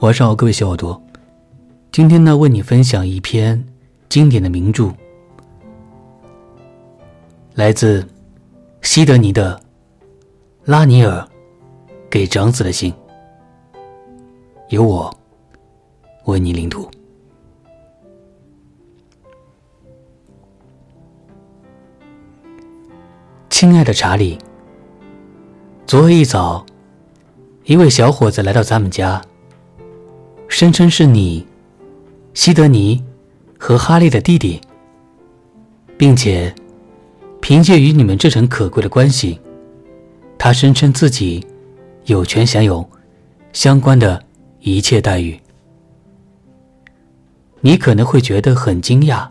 晚上好，各位小耳朵。今天呢，为你分享一篇经典的名著，来自西德尼的拉尼尔给长子的信，由我为你领读。亲爱的查理，昨日一早，一位小伙子来到咱们家，声称是你，西德尼和哈利的弟弟，并且凭借与你们这层可贵的关系，他声称自己有权享有相关的一切待遇。你可能会觉得很惊讶，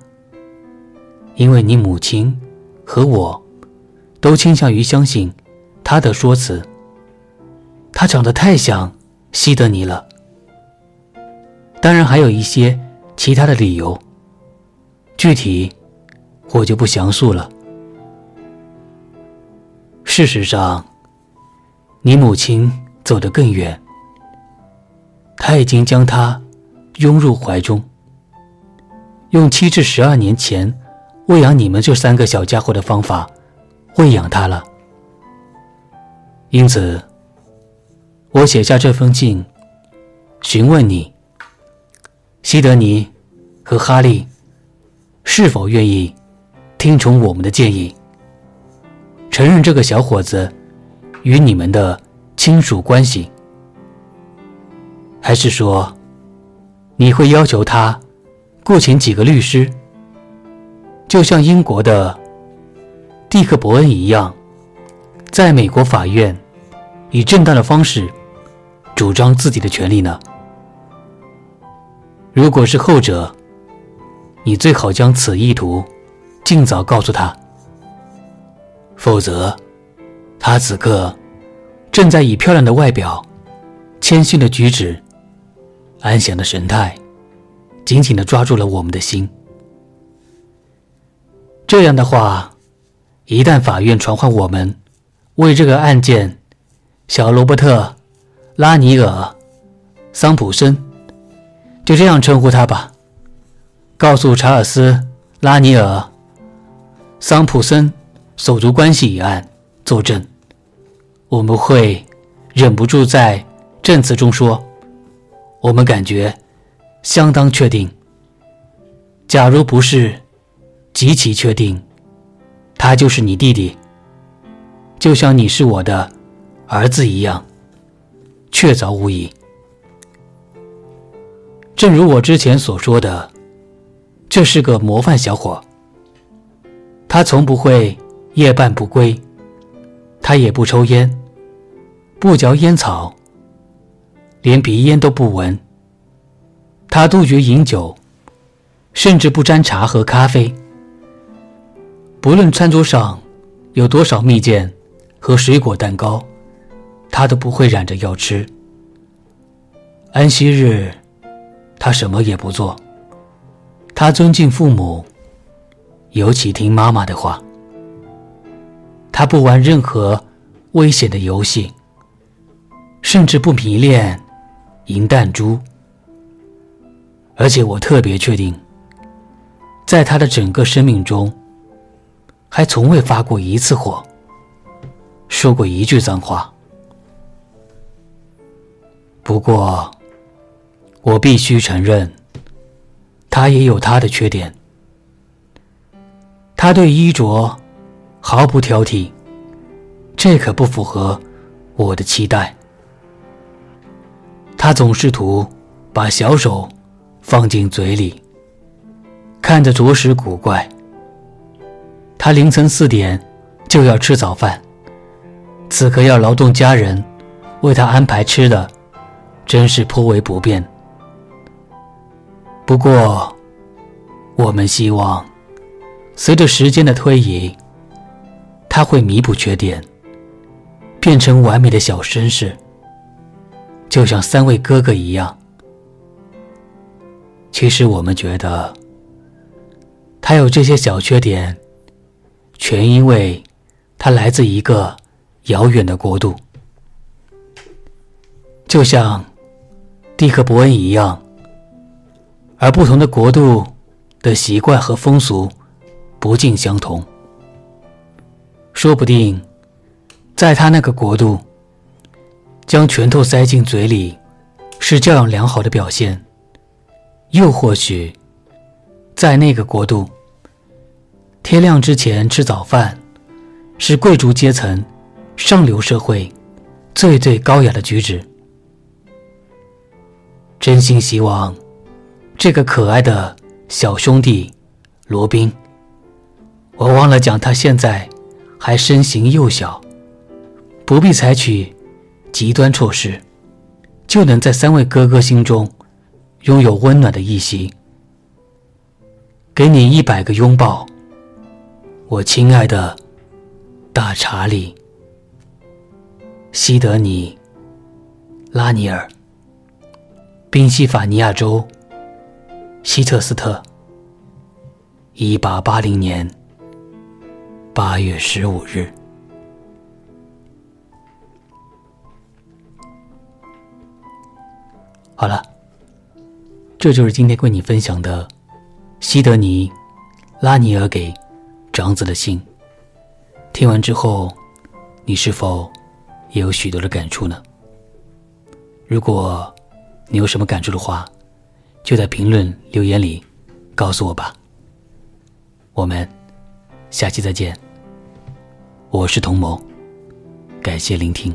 因为你母亲和我。都倾向于相信他的说辞。他长得太像西德尼了。当然还有一些其他的理由，具体我就不详述了。事实上，你母亲走得更远，她已经将他拥入怀中，用七至十二年前喂养你们这三个小家伙的方法。喂养他了，因此，我写下这封信，询问你，西德尼和哈利是否愿意听从我们的建议，承认这个小伙子与你们的亲属关系，还是说你会要求他雇请几个律师，就像英国的。蒂克伯恩一样，在美国法院以正当的方式主张自己的权利呢？如果是后者，你最好将此意图尽早告诉他，否则，他此刻正在以漂亮的外表、谦逊的举止、安详的神态，紧紧的抓住了我们的心。这样的话。一旦法院传唤我们，为这个案件，小罗伯特·拉尼尔·桑普森，就这样称呼他吧。告诉查尔斯·拉尼尔·桑普森手足关系一案作证，我们会忍不住在证词中说，我们感觉相当确定。假如不是极其确定。他就是你弟弟，就像你是我的儿子一样，确凿无疑。正如我之前所说的，这是个模范小伙。他从不会夜半不归，他也不抽烟，不嚼烟草，连鼻烟都不闻。他杜绝饮酒，甚至不沾茶和咖啡。不论餐桌上有多少蜜饯和水果蛋糕，他都不会染着要吃。安息日，他什么也不做。他尊敬父母，尤其听妈妈的话。他不玩任何危险的游戏，甚至不迷恋银弹珠。而且我特别确定，在他的整个生命中。还从未发过一次火，说过一句脏话。不过，我必须承认，他也有他的缺点。他对衣着毫不挑剔，这可不符合我的期待。他总试图把小手放进嘴里，看着着实古怪。他凌晨四点就要吃早饭，此刻要劳动家人为他安排吃的，真是颇为不便。不过，我们希望随着时间的推移，他会弥补缺点，变成完美的小绅士，就像三位哥哥一样。其实我们觉得，他有这些小缺点。全因为，他来自一个遥远的国度，就像蒂克伯恩一样，而不同的国度的习惯和风俗不尽相同。说不定，在他那个国度，将拳头塞进嘴里是教养良好的表现；又或许，在那个国度，天亮之前吃早饭是贵族阶层、上流社会最最高雅的举止。真心希望，这个可爱的小兄弟罗宾，我忘了讲，他现在还身形幼小，不必采取极端措施，就能在三位哥哥心中拥有温暖的一席。给你一百个拥抱，我亲爱的大查理，西德尼拉尼尔。宾夕法尼亚州希特斯特，一八八零年八月十五日。好了，这就是今天为你分享的西德尼·拉尼尔给长子的信。听完之后，你是否也有许多的感触呢？如果，你有什么感触的话，就在评论留言里告诉我吧。我们下期再见。我是童谋，感谢聆听。